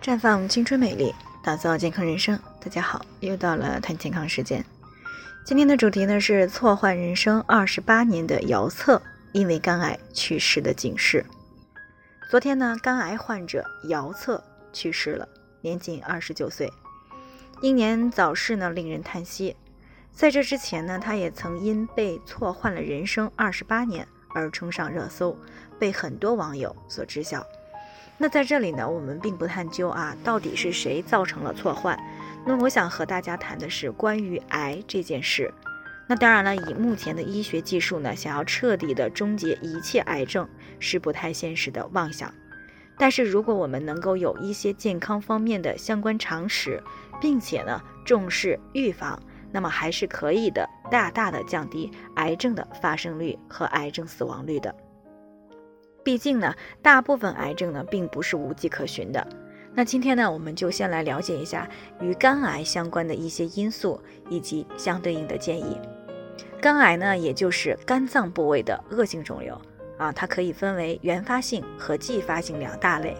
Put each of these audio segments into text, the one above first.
绽放青春美丽，打造健康人生。大家好，又到了谈健康时间。今天的主题呢是错换人生二十八年的姚策因为肝癌去世的警示。昨天呢，肝癌患者姚策去世了，年仅二十九岁。英年早逝呢，令人叹息。在这之前呢，他也曾因被错换了人生二十八年而冲上热搜，被很多网友所知晓。那在这里呢，我们并不探究啊，到底是谁造成了错患。那我想和大家谈的是关于癌这件事。那当然了，以目前的医学技术呢，想要彻底的终结一切癌症是不太现实的妄想。但是如果我们能够有一些健康方面的相关常识，并且呢重视预防，那么还是可以的，大大的降低癌症的发生率和癌症死亡率的。毕竟呢，大部分癌症呢并不是无迹可寻的。那今天呢，我们就先来了解一下与肝癌相关的一些因素以及相对应的建议。肝癌呢，也就是肝脏部位的恶性肿瘤啊，它可以分为原发性和继发性两大类。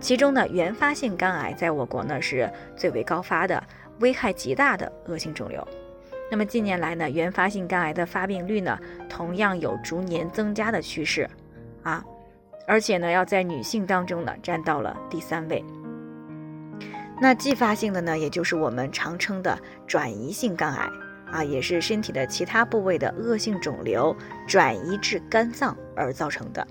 其中呢，原发性肝癌在我国呢是最为高发的、危害极大的恶性肿瘤。那么近年来呢，原发性肝癌的发病率呢，同样有逐年增加的趋势啊。而且呢，要在女性当中呢，占到了第三位。那继发性的呢，也就是我们常称的转移性肝癌啊，也是身体的其他部位的恶性肿瘤转移至肝脏而造成的。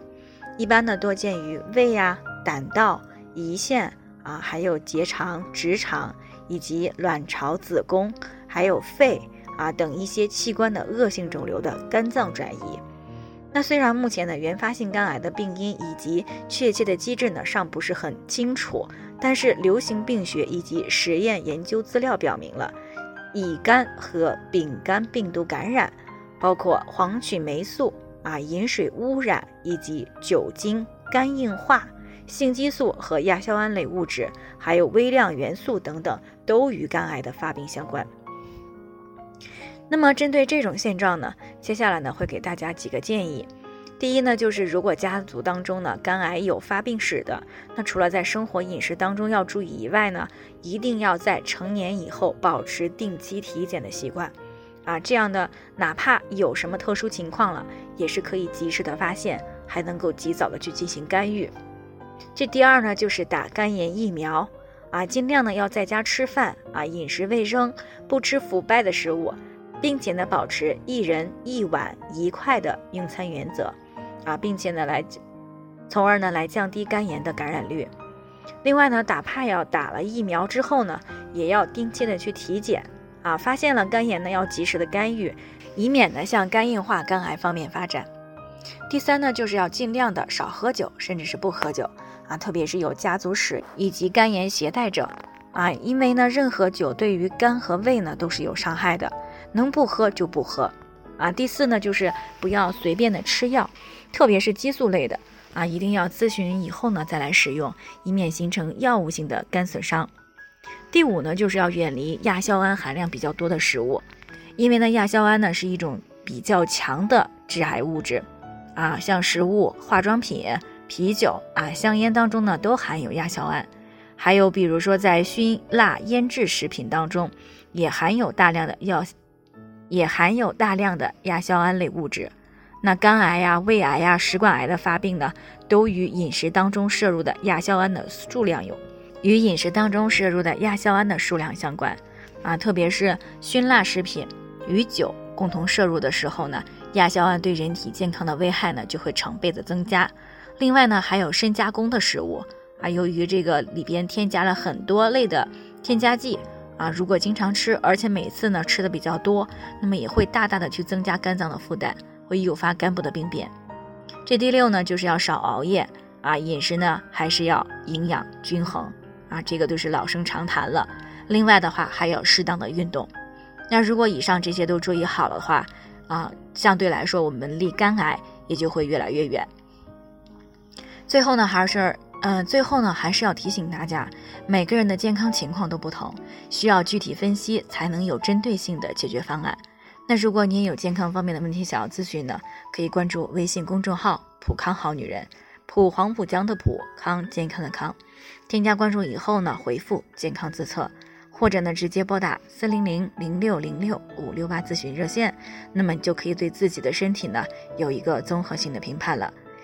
一般呢，多见于胃呀、胆道、胰腺啊，还有结肠、直肠以及卵巢、子宫，还有肺啊等一些器官的恶性肿瘤的肝脏转移。那虽然目前的原发性肝癌的病因以及确切的机制呢尚不是很清楚，但是流行病学以及实验研究资料表明了，乙肝和丙肝病毒感染，包括黄曲霉素啊、饮水污染以及酒精、肝硬化、性激素和亚硝胺类物质，还有微量元素等等，都与肝癌的发病相关。那么针对这种现状呢，接下来呢会给大家几个建议。第一呢，就是如果家族当中呢肝癌有发病史的，那除了在生活饮食当中要注意以外呢，一定要在成年以后保持定期体检的习惯，啊，这样的哪怕有什么特殊情况了，也是可以及时的发现，还能够及早的去进行干预。这第二呢，就是打肝炎疫苗，啊，尽量呢要在家吃饭，啊，饮食卫生，不吃腐败的食物。并且呢，保持一人一碗一块的用餐原则，啊，并且呢来，从而呢来降低肝炎的感染率。另外呢，哪怕要打了疫苗之后呢，也要定期的去体检，啊，发现了肝炎呢要及时的干预，以免呢向肝硬化、肝癌方面发展。第三呢，就是要尽量的少喝酒，甚至是不喝酒，啊，特别是有家族史以及肝炎携带者，啊，因为呢任何酒对于肝和胃呢都是有伤害的。能不喝就不喝，啊，第四呢就是不要随便的吃药，特别是激素类的啊，一定要咨询以后呢再来使用，以免形成药物性的肝损伤。第五呢就是要远离亚硝胺含量比较多的食物，因为呢亚硝胺呢是一种比较强的致癌物质，啊，像食物、化妆品、啤酒啊、香烟当中呢都含有亚硝胺，还有比如说在熏辣腌制食品当中也含有大量的药。也含有大量的亚硝胺类物质，那肝癌呀、胃癌呀、食管癌的发病呢，都与饮食当中摄入的亚硝胺的数量有，与饮食当中摄入的亚硝胺的数量相关，啊，特别是熏辣食品与酒共同摄入的时候呢，亚硝胺对人体健康的危害呢就会成倍的增加。另外呢，还有深加工的食物啊，由于这个里边添加了很多类的添加剂。啊，如果经常吃，而且每次呢吃的比较多，那么也会大大的去增加肝脏的负担，会诱发肝部的病变。这第六呢，就是要少熬夜啊，饮食呢还是要营养均衡啊，这个都是老生常谈了。另外的话，还要适当的运动。那如果以上这些都注意好了的话，啊，相对来说我们离肝癌也就会越来越远。最后呢，还是。嗯，最后呢，还是要提醒大家，每个人的健康情况都不同，需要具体分析才能有针对性的解决方案。那如果你也有健康方面的问题想要咨询呢，可以关注微信公众号“普康好女人”，普黄浦江的普康健康的康。添加关注以后呢，回复“健康自测”，或者呢直接拨打四零零零六零六五六八咨询热线，那么你就可以对自己的身体呢有一个综合性的评判了。